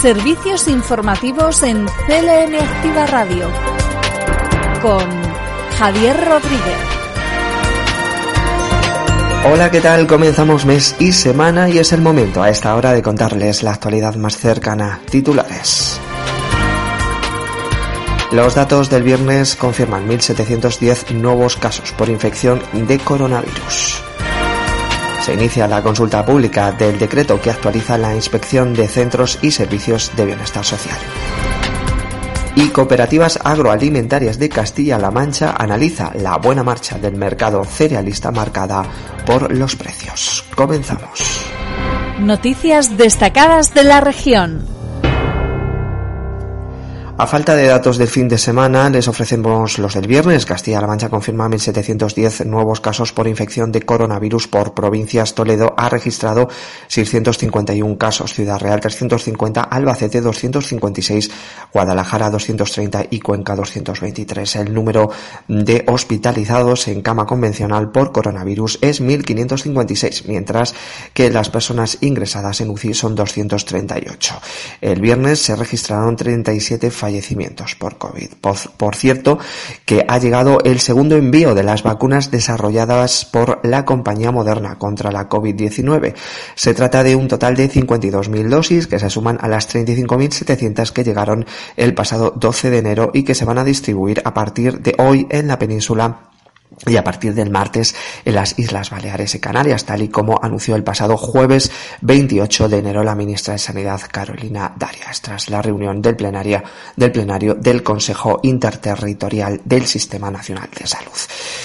Servicios informativos en CLM Activa Radio con Javier Rodríguez. Hola, ¿qué tal? Comenzamos mes y semana y es el momento a esta hora de contarles la actualidad más cercana. Titulares. Los datos del viernes confirman 1.710 nuevos casos por infección de coronavirus. Se inicia la consulta pública del decreto que actualiza la inspección de centros y servicios de bienestar social. Y Cooperativas Agroalimentarias de Castilla-La Mancha analiza la buena marcha del mercado cerealista marcada por los precios. Comenzamos. Noticias destacadas de la región. A falta de datos del fin de semana, les ofrecemos los del viernes. Castilla-La Mancha confirma 1.710 nuevos casos por infección de coronavirus por provincias. Toledo ha registrado 651 casos. Ciudad Real 350, Albacete 256, Guadalajara 230 y Cuenca 223. El número de hospitalizados en cama convencional por coronavirus es 1.556, mientras que las personas ingresadas en UCI son 238. El viernes se registraron 37 fallecimientos por COVID. Por, cierto, que ha llegado el segundo envío de las vacunas desarrolladas por la compañía Moderna contra la COVID-19. Se trata de un total de 52.000 dosis que se suman a las 35.700 que llegaron el pasado 12 de enero y que se van a distribuir a partir de hoy en la península y a partir del martes en las Islas Baleares y Canarias, tal y como anunció el pasado jueves 28 de enero la ministra de Sanidad Carolina Darias, tras la reunión del, plenaria, del plenario del Consejo Interterritorial del Sistema Nacional de Salud.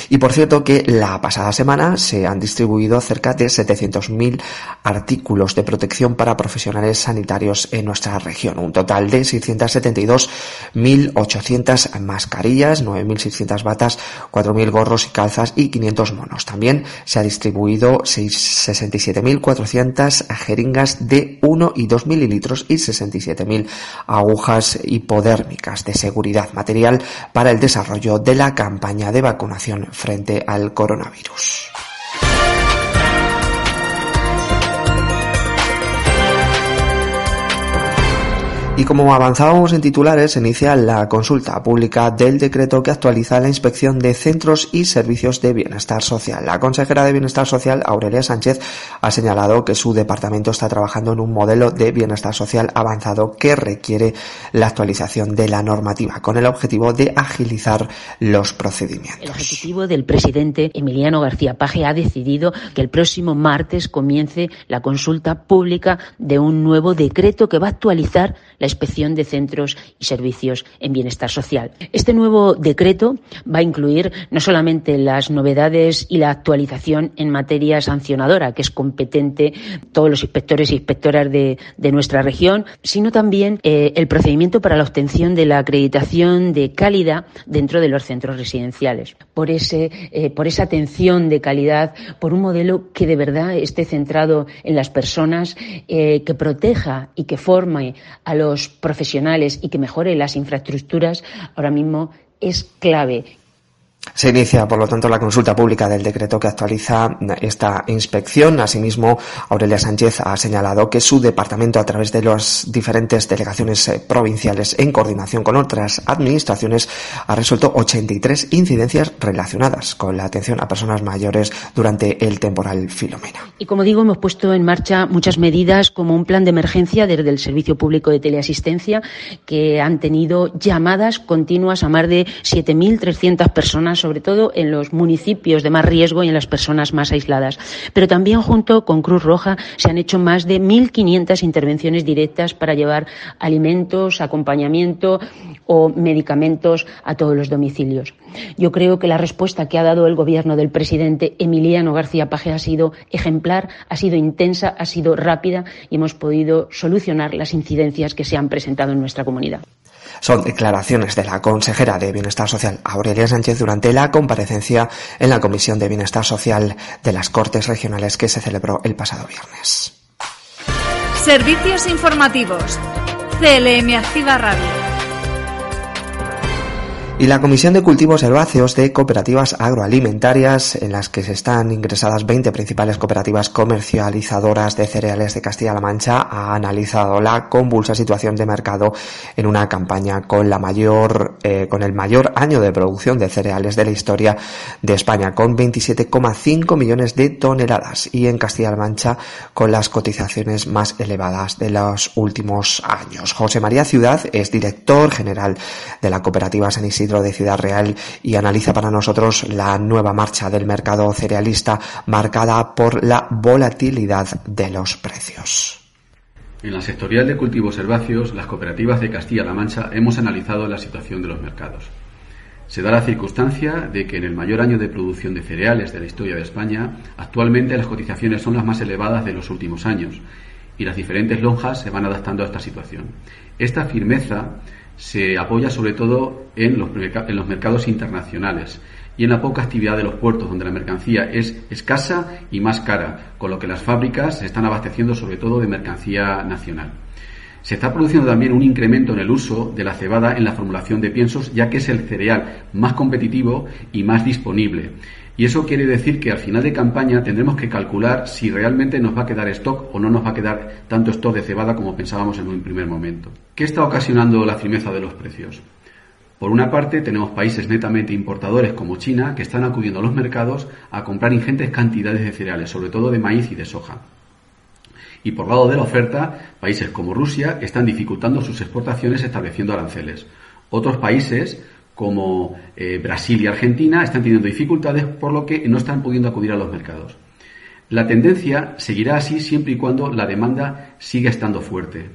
Y por cierto que la pasada semana se han distribuido cerca de 700.000 artículos de protección para profesionales sanitarios en nuestra región, un total de 672.800 mascarillas, 9.600 batas, 4.000 gorros y calzas y 500 monos. También se ha distribuido 67.400 jeringas de 1 y 2 mililitros y 67.000 agujas hipodérmicas de seguridad material para el desarrollo de la campaña de vacunación frente al coronavirus. Y como avanzábamos en titulares, se inicia la consulta pública del decreto que actualiza la inspección de centros y servicios de bienestar social. La consejera de Bienestar Social, Aurelia Sánchez, ha señalado que su departamento está trabajando en un modelo de bienestar social avanzado que requiere la actualización de la normativa con el objetivo de agilizar los procedimientos. El ejecutivo del presidente Emiliano García Paje ha decidido que el próximo martes comience la consulta pública de un nuevo decreto que va a actualizar la inspección de centros y servicios en bienestar social. Este nuevo decreto va a incluir no solamente las novedades y la actualización en materia sancionadora, que es competente todos los inspectores e inspectoras de, nuestra región, sino también eh, el procedimiento para la obtención de la acreditación de calidad dentro de los centros residenciales. Por, ese, eh, por esa atención de calidad, por un modelo que de verdad esté centrado en las personas, eh, que proteja y que forme a los profesionales y que mejore las infraestructuras, ahora mismo es clave se inicia, por lo tanto, la consulta pública del decreto que actualiza esta inspección. Asimismo, Aurelia Sánchez ha señalado que su departamento, a través de las diferentes delegaciones eh, provinciales en coordinación con otras administraciones, ha resuelto 83 incidencias relacionadas con la atención a personas mayores durante el temporal Filomena. Y como digo, hemos puesto en marcha muchas medidas como un plan de emergencia desde el Servicio Público de Teleasistencia que han tenido llamadas continuas a más de 7.300 personas sobre todo en los municipios de más riesgo y en las personas más aisladas. Pero también junto con Cruz Roja se han hecho más de 1.500 intervenciones directas para llevar alimentos, acompañamiento o medicamentos a todos los domicilios. Yo creo que la respuesta que ha dado el gobierno del presidente Emiliano García Paje ha sido ejemplar, ha sido intensa, ha sido rápida y hemos podido solucionar las incidencias que se han presentado en nuestra comunidad. Son declaraciones de la consejera de Bienestar Social, Aurelia Sánchez, durante la comparecencia en la Comisión de Bienestar Social de las Cortes Regionales que se celebró el pasado viernes. Servicios informativos. CLM Activa Radio. Y la Comisión de Cultivos Herbáceos de Cooperativas Agroalimentarias, en las que se están ingresadas 20 principales cooperativas comercializadoras de cereales de Castilla-La Mancha, ha analizado la convulsa situación de mercado en una campaña con la mayor, eh, con el mayor año de producción de cereales de la historia de España, con 27,5 millones de toneladas, y en Castilla-La Mancha con las cotizaciones más elevadas de los últimos años. José María Ciudad es director general de la cooperativa San Isidro de Ciudad Real y analiza para nosotros la nueva marcha del mercado cerealista marcada por la volatilidad de los precios. En la sectorial de cultivos herbáceos, las cooperativas de Castilla-La Mancha hemos analizado la situación de los mercados. Se da la circunstancia de que en el mayor año de producción de cereales de la historia de España, actualmente las cotizaciones son las más elevadas de los últimos años y las diferentes lonjas se van adaptando a esta situación. Esta firmeza se apoya sobre todo en los, los mercados internacionales y en la poca actividad de los puertos, donde la mercancía es escasa y más cara, con lo que las fábricas se están abasteciendo sobre todo de mercancía nacional. Se está produciendo también un incremento en el uso de la cebada en la formulación de piensos, ya que es el cereal más competitivo y más disponible. Y eso quiere decir que al final de campaña tendremos que calcular si realmente nos va a quedar stock o no nos va a quedar tanto stock de cebada como pensábamos en un primer momento. ¿Qué está ocasionando la firmeza de los precios? Por una parte, tenemos países netamente importadores como China que están acudiendo a los mercados a comprar ingentes cantidades de cereales, sobre todo de maíz y de soja. Y por lado de la oferta, países como Rusia están dificultando sus exportaciones estableciendo aranceles. Otros países como eh, Brasil y Argentina están teniendo dificultades por lo que no están pudiendo acudir a los mercados. La tendencia seguirá así siempre y cuando la demanda siga estando fuerte.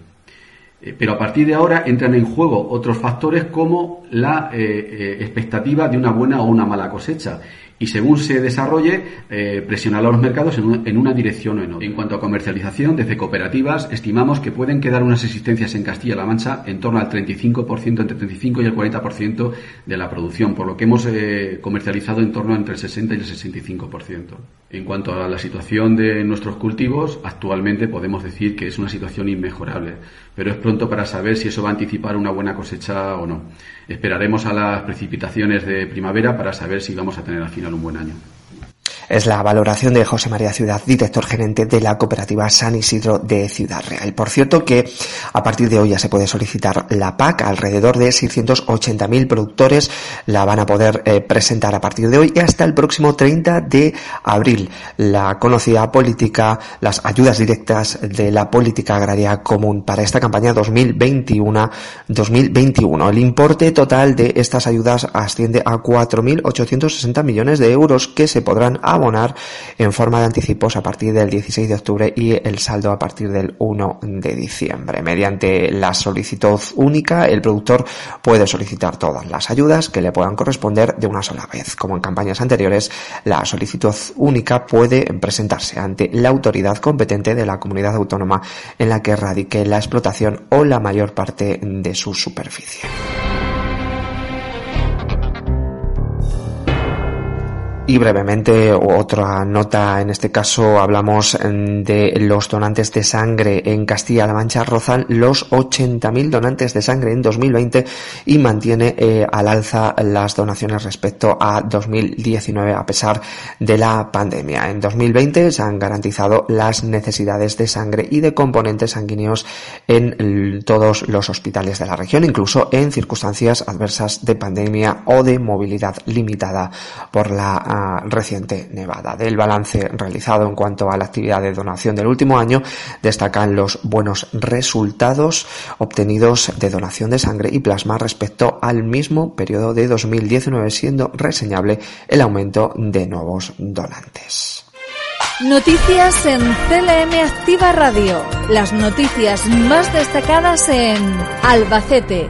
Eh, pero a partir de ahora entran en juego otros factores como la eh, expectativa de una buena o una mala cosecha y según se desarrolle, eh, presionar a los mercados en, una dirección o en otra. En cuanto a comercialización, desde cooperativas estimamos que pueden quedar unas existencias en Castilla-La Mancha en torno al 35%, entre el 35 y el 40% de la producción, por lo que hemos eh, comercializado en torno entre el 60 y el 65%. En cuanto a la situación de nuestros cultivos, actualmente podemos decir que es una situación inmejorable, pero es pronto para saber si eso va a anticipar una buena cosecha o no. Esperaremos a las precipitaciones de primavera para saber si vamos a tener al final un buen año. Es la valoración de José María Ciudad, director gerente de la cooperativa San Isidro de Ciudad Real. Por cierto que a partir de hoy ya se puede solicitar la PAC. Alrededor de 680.000 productores la van a poder eh, presentar a partir de hoy y hasta el próximo 30 de abril. La conocida política, las ayudas directas de la política agraria común para esta campaña 2021-2021. El importe total de estas ayudas asciende a 4.860 millones de euros que se podrán abonar en forma de anticipos a partir del 16 de octubre y el saldo a partir del 1 de diciembre. Mediante la solicitud única, el productor puede solicitar todas las ayudas que le puedan corresponder de una sola vez. Como en campañas anteriores, la solicitud única puede presentarse ante la autoridad competente de la comunidad autónoma en la que radique la explotación o la mayor parte de su superficie. Y brevemente, otra nota, en este caso hablamos mm, de los donantes de sangre en Castilla-La Mancha, rozan los 80.000 donantes de sangre en 2020 y mantiene eh, al alza las donaciones respecto a 2019 a pesar de la pandemia. En 2020 se han garantizado las necesidades de sangre y de componentes sanguíneos en todos los hospitales de la región, incluso en circunstancias adversas de pandemia o de movilidad limitada por la reciente nevada. Del balance realizado en cuanto a la actividad de donación del último año, destacan los buenos resultados obtenidos de donación de sangre y plasma respecto al mismo periodo de 2019, siendo reseñable el aumento de nuevos donantes. Noticias en CLM Activa Radio. Las noticias más destacadas en Albacete,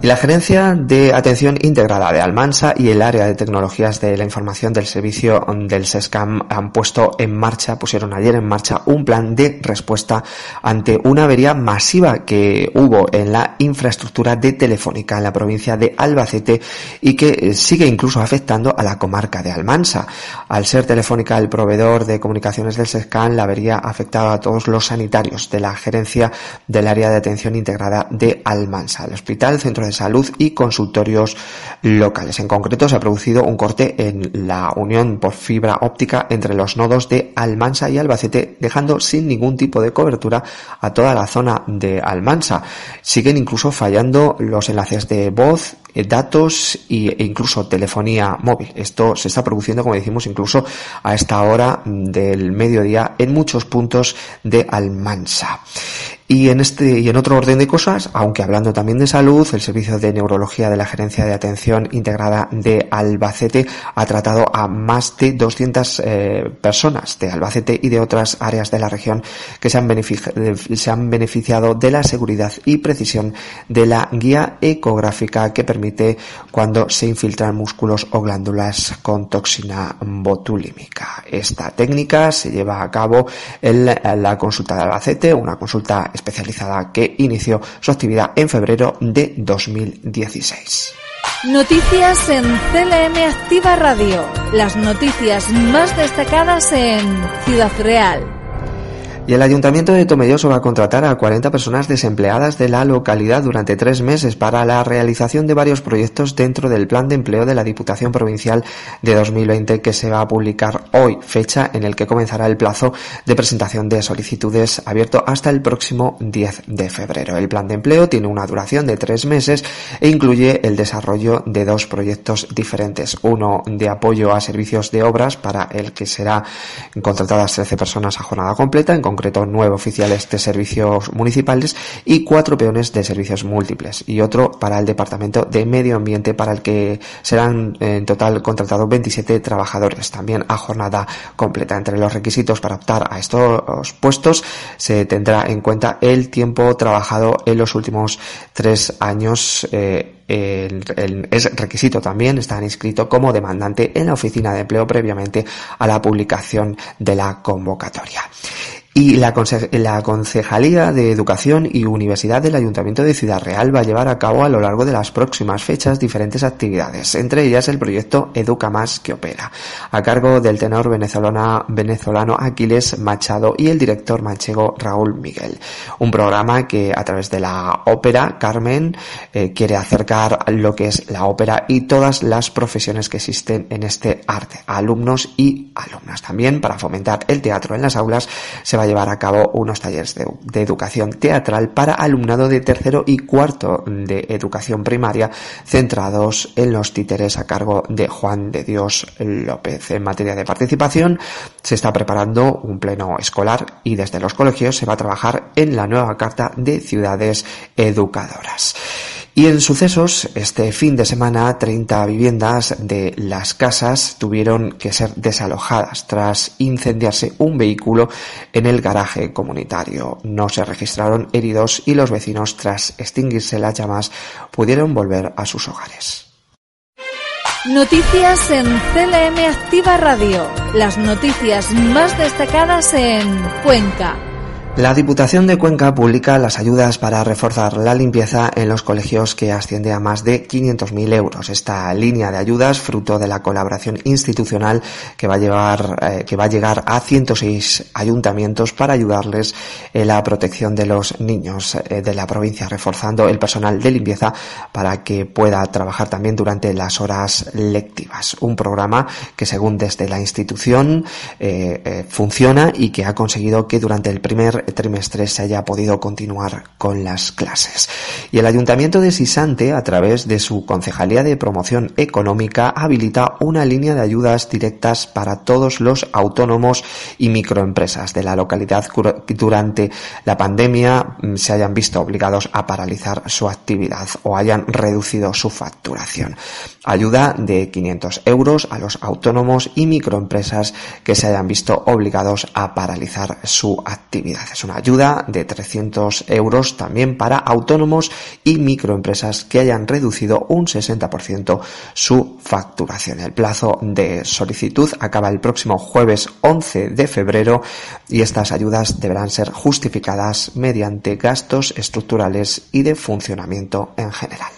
y la Gerencia de Atención Integrada de Almansa y el área de tecnologías de la información del servicio del SESCAM han puesto en marcha, pusieron ayer en marcha un plan de respuesta ante una avería masiva que hubo en la infraestructura de Telefónica en la provincia de Albacete y que sigue incluso afectando a la comarca de Almansa. Al ser Telefónica el proveedor de comunicaciones del SESCAM, la avería afectado a todos los sanitarios de la gerencia del área de atención integrada de Almansa. El Hospital Centro de salud y consultorios locales. En concreto, se ha producido un corte en la unión por fibra óptica entre los nodos de Almansa y Albacete, dejando sin ningún tipo de cobertura a toda la zona de Almansa. Siguen incluso fallando los enlaces de voz, datos e incluso telefonía móvil. Esto se está produciendo, como decimos, incluso a esta hora del mediodía en muchos puntos de Almansa. Y en este y en otro orden de cosas, aunque hablando también de salud, el servicio de neurología de la Gerencia de Atención Integrada de Albacete ha tratado a más de 200 eh, personas de Albacete y de otras áreas de la región que se han, se han beneficiado de la seguridad y precisión de la guía ecográfica que permite cuando se infiltran músculos o glándulas con toxina botulímica. Esta técnica se lleva a cabo en la consulta de Albacete, una consulta especializada que inició su actividad en febrero de 2016. Noticias en CLM Activa Radio. Las noticias más destacadas en Ciudad Real. Y el Ayuntamiento de Tomelloso va a contratar a 40 personas desempleadas de la localidad durante tres meses para la realización de varios proyectos dentro del Plan de Empleo de la Diputación Provincial de 2020 que se va a publicar hoy, fecha en el que comenzará el plazo de presentación de solicitudes abierto hasta el próximo 10 de febrero. El Plan de Empleo tiene una duración de tres meses e incluye el desarrollo de dos proyectos diferentes. Uno de apoyo a servicios de obras para el que será contratadas 13 personas a jornada completa, en nueve oficiales de servicios municipales y cuatro peones de servicios múltiples y otro para el Departamento de Medio Ambiente para el que serán en total contratados 27 trabajadores también a jornada completa. Entre los requisitos para optar a estos puestos se tendrá en cuenta el tiempo trabajado en los últimos tres años eh, es requisito también estar inscrito como demandante en la oficina de empleo previamente a la publicación de la convocatoria. Y la, Concejalía de Educación y Universidad del Ayuntamiento de Ciudad Real va a llevar a cabo a lo largo de las próximas fechas diferentes actividades, entre ellas el proyecto Educa Más que opera, a cargo del tenor venezolano, venezolano Aquiles Machado y el director manchego Raúl Miguel. Un programa que a través de la ópera Carmen eh, quiere acercar lo que es la ópera y todas las profesiones que existen en este arte, alumnos y alumnas. También para fomentar el teatro en las aulas va a llevar a cabo unos talleres de, educación teatral para alumnado de tercero y cuarto de educación primaria centrados en los títeres a cargo de Juan de Dios López. En materia de participación se está preparando un pleno escolar y desde los colegios se va a trabajar en la nueva carta de ciudades educadoras. Y en sucesos, este fin de semana, 30 viviendas de las casas tuvieron que ser desalojadas tras incendiarse un vehículo en el garaje comunitario. No se registraron heridos y los vecinos, tras extinguirse las llamas, pudieron volver a sus hogares. Noticias en CLM Activa Radio. Las noticias más destacadas en Cuenca. La Diputación de Cuenca publica las ayudas para reforzar la limpieza en los colegios que asciende a más de 500.000 euros. Esta línea de ayudas, fruto de la colaboración institucional que va a llevar, eh, que va a llegar a 106 ayuntamientos para ayudarles en la protección de los niños eh, de la provincia, reforzando el personal de limpieza para que pueda trabajar también durante las horas lectivas. Un programa que según desde la institución eh, funciona y que ha conseguido que durante el primer trimestre se haya podido continuar con las clases. Y el Ayuntamiento de Sisante, a través de su Concejalía de Promoción Económica, habilita una línea de ayudas directas para todos los autónomos y microempresas de la localidad que durante la pandemia mm, se hayan visto obligados a paralizar su actividad o hayan reducido su facturación. Ayuda de 500 euros a los autónomos y microempresas que se hayan visto obligados a paralizar su actividad es una ayuda de 300 euros también para autónomos y microempresas que hayan reducido un 60% su facturación. El plazo de solicitud acaba el próximo jueves 11 de febrero y estas ayudas deberán ser justificadas mediante gastos estructurales y de funcionamiento en general.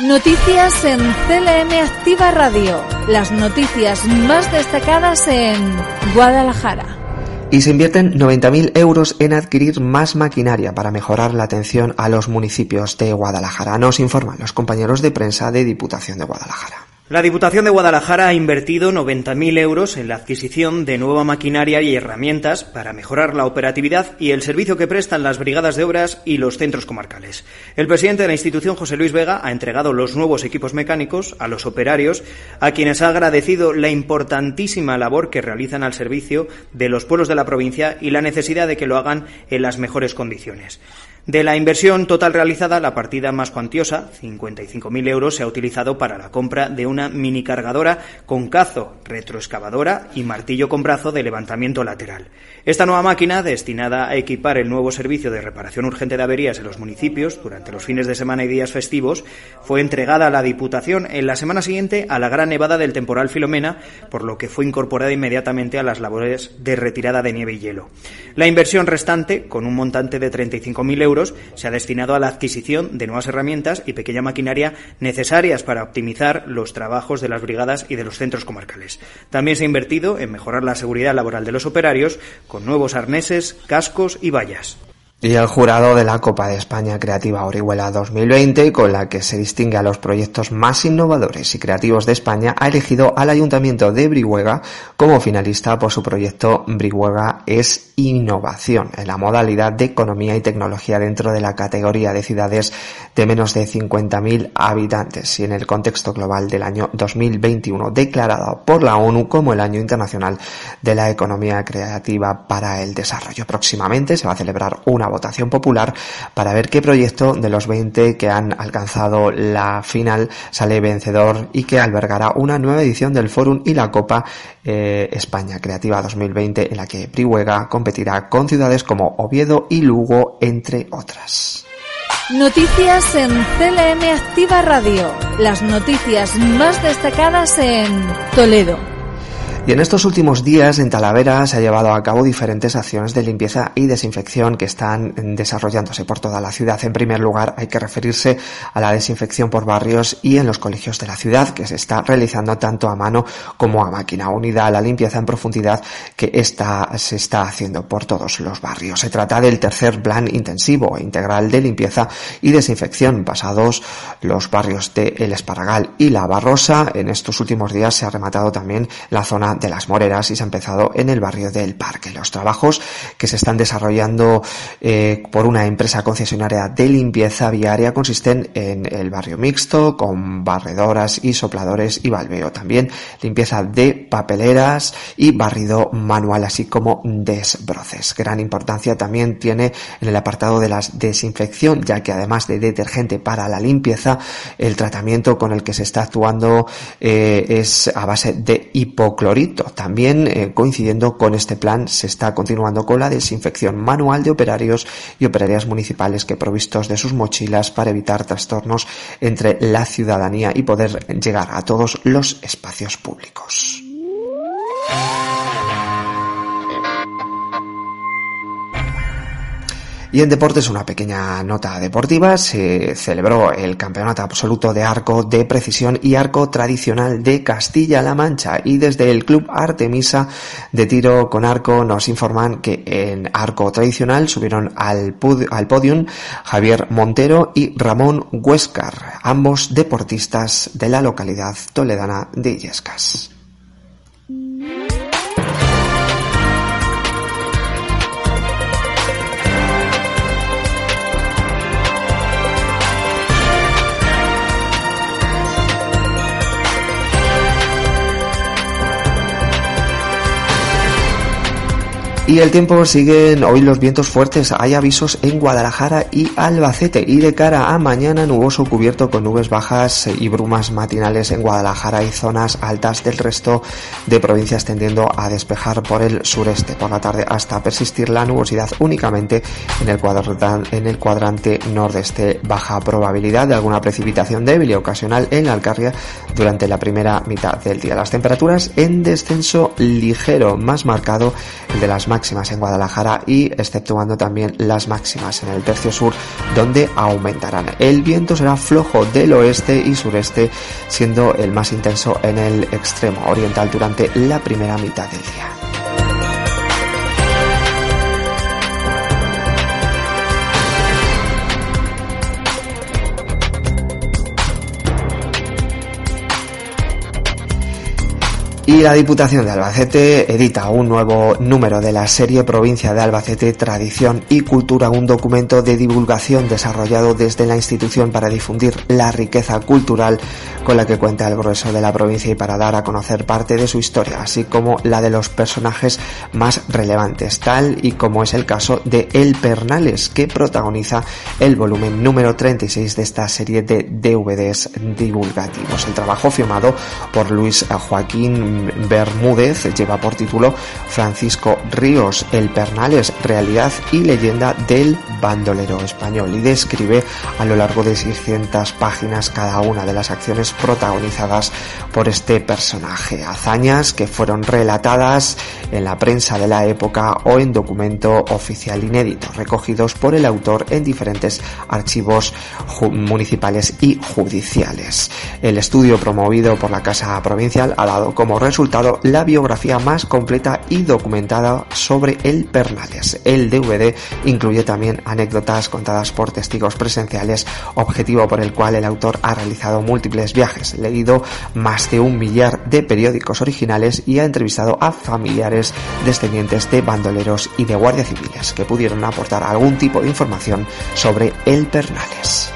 Noticias en CLM Activa Radio. Las noticias más destacadas en Guadalajara. Y se invierten 90.000 euros en adquirir más maquinaria para mejorar la atención a los municipios de Guadalajara. Nos informan los compañeros de prensa de Diputación de Guadalajara. La Diputación de Guadalajara ha invertido 90.000 euros en la adquisición de nueva maquinaria y herramientas para mejorar la operatividad y el servicio que prestan las brigadas de obras y los centros comarcales. El presidente de la institución, José Luis Vega, ha entregado los nuevos equipos mecánicos a los operarios, a quienes ha agradecido la importantísima labor que realizan al servicio de los pueblos de la provincia y la necesidad de que lo hagan en las mejores condiciones. De la inversión total realizada, la partida más cuantiosa, 55.000 euros, se ha utilizado para la compra de una mini cargadora con cazo, retroexcavadora y martillo con brazo de levantamiento lateral. Esta nueva máquina, destinada a equipar el nuevo servicio de reparación urgente de averías en los municipios durante los fines de semana y días festivos, fue entregada a la Diputación en la semana siguiente a la gran nevada del temporal Filomena, por lo que fue incorporada inmediatamente a las labores de retirada de nieve y hielo. La inversión restante, con un montante de 35.000 euros, se ha destinado a la adquisición de nuevas herramientas y pequeña maquinaria necesarias para optimizar los trabajos de las brigadas y de los centros comarcales. También se ha invertido en mejorar la seguridad laboral de los operarios con nuevos arneses, cascos y vallas. Y el jurado de la Copa de España Creativa Orihuela 2020, con la que se distingue a los proyectos más innovadores y creativos de España, ha elegido al Ayuntamiento de Brihuega como finalista por su proyecto Brihuega es Innovación, en la modalidad de Economía y Tecnología dentro de la categoría de ciudades de menos de 50.000 habitantes y en el contexto global del año 2021, declarado por la ONU como el Año Internacional de la Economía Creativa para el Desarrollo. Próximamente se va a celebrar una votación popular para ver qué proyecto de los 20 que han alcanzado la final sale vencedor y que albergará una nueva edición del Fórum y la Copa eh, España Creativa 2020 en la que Prihuega competirá con ciudades como Oviedo y Lugo, entre otras. Noticias en CLM Activa Radio. Las noticias más destacadas en Toledo. Y en estos últimos días en Talavera se ha llevado a cabo diferentes acciones de limpieza y desinfección que están desarrollándose por toda la ciudad. En primer lugar, hay que referirse a la desinfección por barrios y en los colegios de la ciudad, que se está realizando tanto a mano como a máquina, unida a la limpieza en profundidad que esta se está haciendo por todos los barrios. Se trata del tercer plan intensivo e integral de limpieza y desinfección pasados los barrios de El Esparragal y La Barrosa. En estos últimos días se ha rematado también la zona de las Moreras y se ha empezado en el barrio del Parque. Los trabajos que se están desarrollando eh, por una empresa concesionaria de limpieza viaria consisten en el barrio mixto con barredoras y sopladores y balbeo. También limpieza de papeleras y barrido manual así como desbroces. Gran importancia también tiene en el apartado de la desinfección ya que además de detergente para la limpieza el tratamiento con el que se está actuando eh, es a base de hipoclorito también eh, coincidiendo con este plan se está continuando con la desinfección manual de operarios y operarias municipales que provistos de sus mochilas para evitar trastornos entre la ciudadanía y poder llegar a todos los espacios públicos. Y en deportes, una pequeña nota deportiva, se celebró el campeonato absoluto de arco de precisión y arco tradicional de Castilla-La Mancha y desde el Club Artemisa de tiro con arco nos informan que en arco tradicional subieron al, al podium Javier Montero y Ramón Huescar, ambos deportistas de la localidad toledana de Illescas. Y el tiempo siguen hoy los vientos fuertes. Hay avisos en Guadalajara y Albacete. Y de cara a mañana, nuboso cubierto con nubes bajas y brumas matinales en Guadalajara y zonas altas del resto de provincias tendiendo a despejar por el sureste. Por la tarde hasta persistir la nubosidad únicamente en el cuadrante, en el cuadrante nordeste. Baja probabilidad de alguna precipitación débil y ocasional en la Alcarria durante la primera mitad del día. Las temperaturas en descenso ligero, más marcado de las máximas en Guadalajara y exceptuando también las máximas en el tercio sur donde aumentarán. El viento será flojo del oeste y sureste siendo el más intenso en el extremo oriental durante la primera mitad del día. Y la Diputación de Albacete edita un nuevo número de la serie Provincia de Albacete, Tradición y Cultura, un documento de divulgación desarrollado desde la institución para difundir la riqueza cultural con la que cuenta el grueso de la provincia y para dar a conocer parte de su historia, así como la de los personajes más relevantes, tal y como es el caso de El Pernales, que protagoniza el volumen número 36 de esta serie de DVDs divulgativos. El trabajo firmado por Luis Joaquín Bermúdez lleva por título Francisco Ríos, el Pernales, realidad y leyenda del bandolero español y describe a lo largo de 600 páginas cada una de las acciones protagonizadas por este personaje, hazañas que fueron relatadas en la prensa de la época o en documento oficial inédito, recogidos por el autor en diferentes archivos municipales y judiciales. El estudio promovido por la Casa Provincial ha dado como resultado la biografía más completa y documentada sobre el Pernales. El DVD incluye también anécdotas contadas por testigos presenciales, objetivo por el cual el autor ha realizado múltiples viajes, leído más de un millar de periódicos originales y ha entrevistado a familiares descendientes de bandoleros y de guardias civiles que pudieron aportar algún tipo de información sobre el Pernales.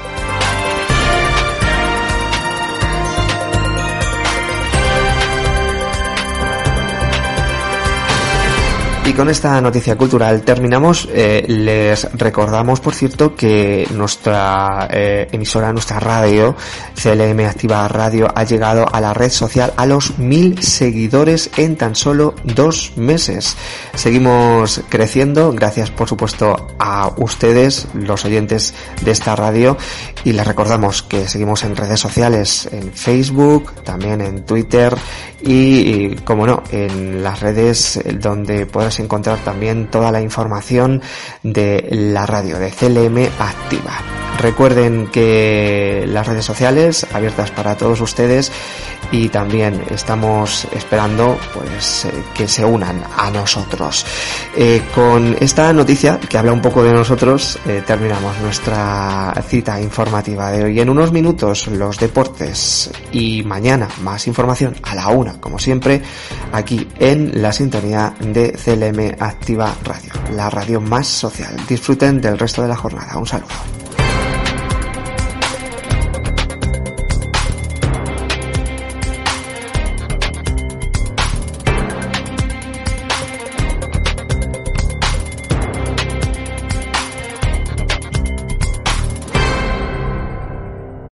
Y con esta noticia cultural terminamos. Eh, les recordamos, por cierto, que nuestra eh, emisora, nuestra radio, CLM Activa Radio, ha llegado a la red social a los mil seguidores en tan solo dos meses. Seguimos creciendo, gracias por supuesto a ustedes, los oyentes de esta radio, y les recordamos que seguimos en redes sociales, en Facebook, también en Twitter y, como no, en las redes donde encontrar también toda la información de la radio de CLM Activa. Recuerden que las redes sociales abiertas para todos ustedes y también estamos esperando pues eh, que se unan a nosotros. Eh, con esta noticia que habla un poco de nosotros eh, terminamos nuestra cita informativa de hoy. En unos minutos los deportes y mañana más información a la una como siempre aquí en la sintonía de CLM Activa Radio, la radio más social. Disfruten del resto de la jornada. Un saludo.